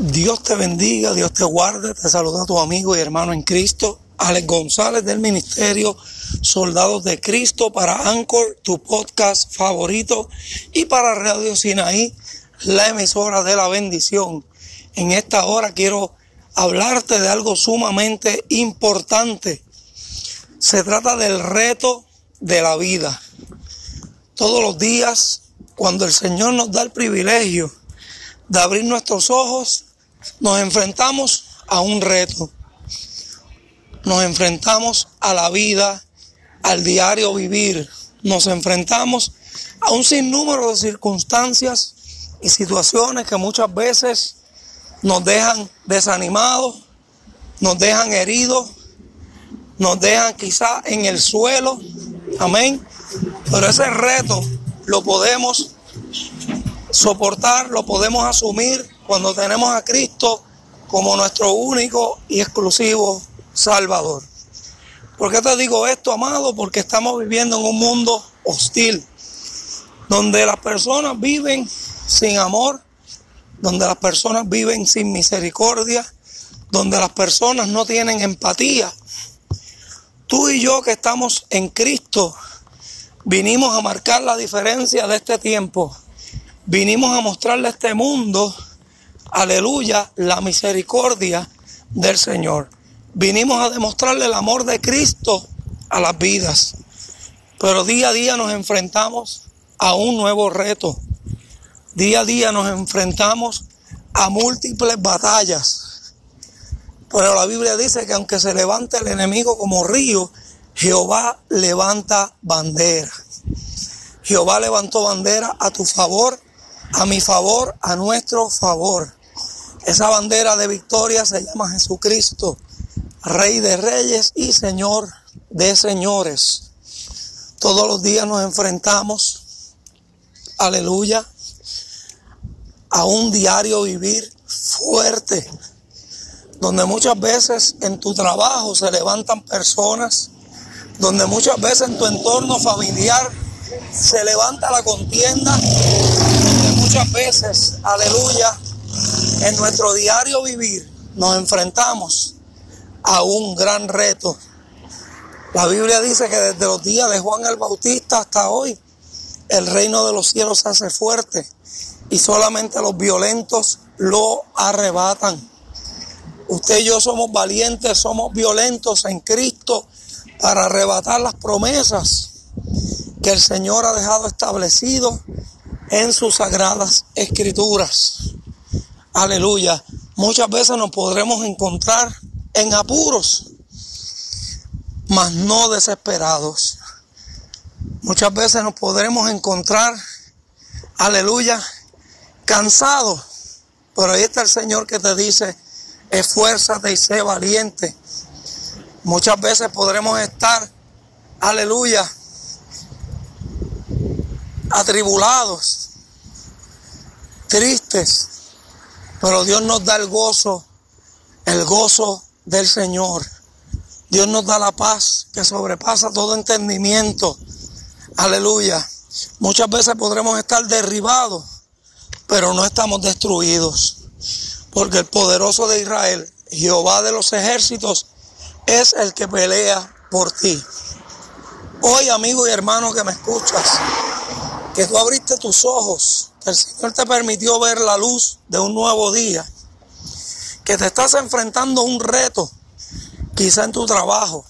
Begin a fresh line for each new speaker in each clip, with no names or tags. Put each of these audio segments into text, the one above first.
Dios te bendiga, Dios te guarde, te saluda tu amigo y hermano en Cristo, Alex González del Ministerio Soldados de Cristo para Anchor, tu podcast favorito, y para Radio Sinaí, la emisora de la bendición. En esta hora quiero hablarte de algo sumamente importante. Se trata del reto de la vida. Todos los días, cuando el Señor nos da el privilegio de abrir nuestros ojos, nos enfrentamos a un reto. Nos enfrentamos a la vida, al diario vivir. Nos enfrentamos a un sinnúmero de circunstancias y situaciones que muchas veces nos dejan desanimados, nos dejan heridos, nos dejan quizá en el suelo. Amén. Pero ese reto lo podemos soportar, lo podemos asumir cuando tenemos a Cristo como nuestro único y exclusivo Salvador. ¿Por qué te digo esto, amado? Porque estamos viviendo en un mundo hostil, donde las personas viven sin amor, donde las personas viven sin misericordia, donde las personas no tienen empatía. Tú y yo que estamos en Cristo, vinimos a marcar la diferencia de este tiempo. Vinimos a mostrarle a este mundo, aleluya, la misericordia del Señor. Vinimos a demostrarle el amor de Cristo a las vidas. Pero día a día nos enfrentamos a un nuevo reto. Día a día nos enfrentamos a múltiples batallas. Pero la Biblia dice que aunque se levante el enemigo como río, Jehová levanta bandera. Jehová levantó bandera a tu favor, a mi favor, a nuestro favor. Esa bandera de victoria se llama Jesucristo, Rey de reyes y Señor de señores. Todos los días nos enfrentamos, aleluya, a un diario vivir fuerte, donde muchas veces en tu trabajo se levantan personas, donde muchas veces en tu entorno familiar se levanta la contienda, donde muchas veces, aleluya, en nuestro diario vivir nos enfrentamos a un gran reto. La Biblia dice que desde los días de Juan el Bautista hasta hoy, el reino de los cielos se hace fuerte y solamente los violentos lo arrebatan. Usted y yo somos valientes, somos violentos en Cristo para arrebatar las promesas que el Señor ha dejado establecido en sus sagradas escrituras. Aleluya. Muchas veces nos podremos encontrar en apuros, mas no desesperados. Muchas veces nos podremos encontrar, aleluya, cansado. Pero ahí está el Señor que te dice, esfuérzate y sé valiente. Muchas veces podremos estar, aleluya, atribulados, tristes, pero Dios nos da el gozo, el gozo del Señor. Dios nos da la paz que sobrepasa todo entendimiento. Aleluya. Muchas veces podremos estar derribados, pero no estamos destruidos. Porque el poderoso de Israel, Jehová de los ejércitos, es el que pelea por ti. Hoy, amigo y hermano que me escuchas, que tú abriste tus ojos, el Señor te permitió ver la luz de un nuevo día, que te estás enfrentando a un reto, quizá en tu trabajo,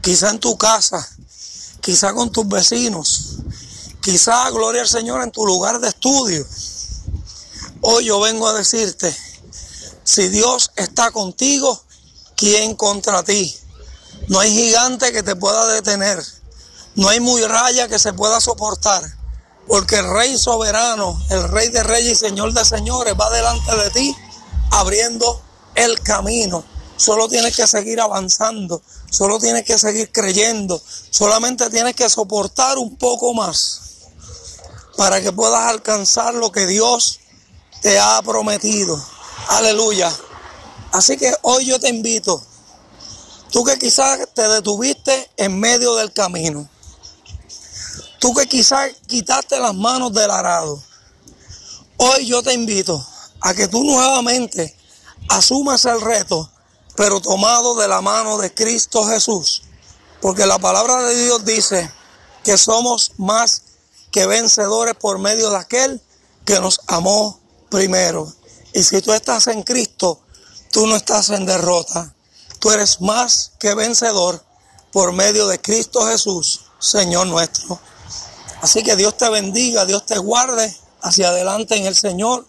quizá en tu casa, quizá con tus vecinos, quizá, gloria al Señor, en tu lugar de estudio. Hoy yo vengo a decirte, si Dios está contigo, ¿quién contra ti? No hay gigante que te pueda detener. No hay muy raya que se pueda soportar. Porque el Rey soberano, el Rey de reyes y Señor de señores va delante de ti abriendo el camino. Solo tienes que seguir avanzando. Solo tienes que seguir creyendo. Solamente tienes que soportar un poco más para que puedas alcanzar lo que Dios te ha prometido. Aleluya. Así que hoy yo te invito, tú que quizás te detuviste en medio del camino, tú que quizás quitaste las manos del arado, hoy yo te invito a que tú nuevamente asumas el reto, pero tomado de la mano de Cristo Jesús. Porque la palabra de Dios dice que somos más que vencedores por medio de aquel que nos amó primero. Y si tú estás en Cristo, tú no estás en derrota. Tú eres más que vencedor por medio de Cristo Jesús, Señor nuestro. Así que Dios te bendiga, Dios te guarde hacia adelante en el Señor.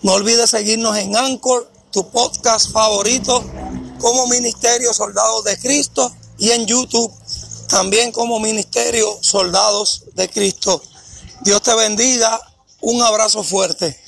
No olvides seguirnos en Anchor, tu podcast favorito, como Ministerio Soldados de Cristo y en YouTube también como Ministerio Soldados de Cristo. Dios te bendiga. Un abrazo fuerte.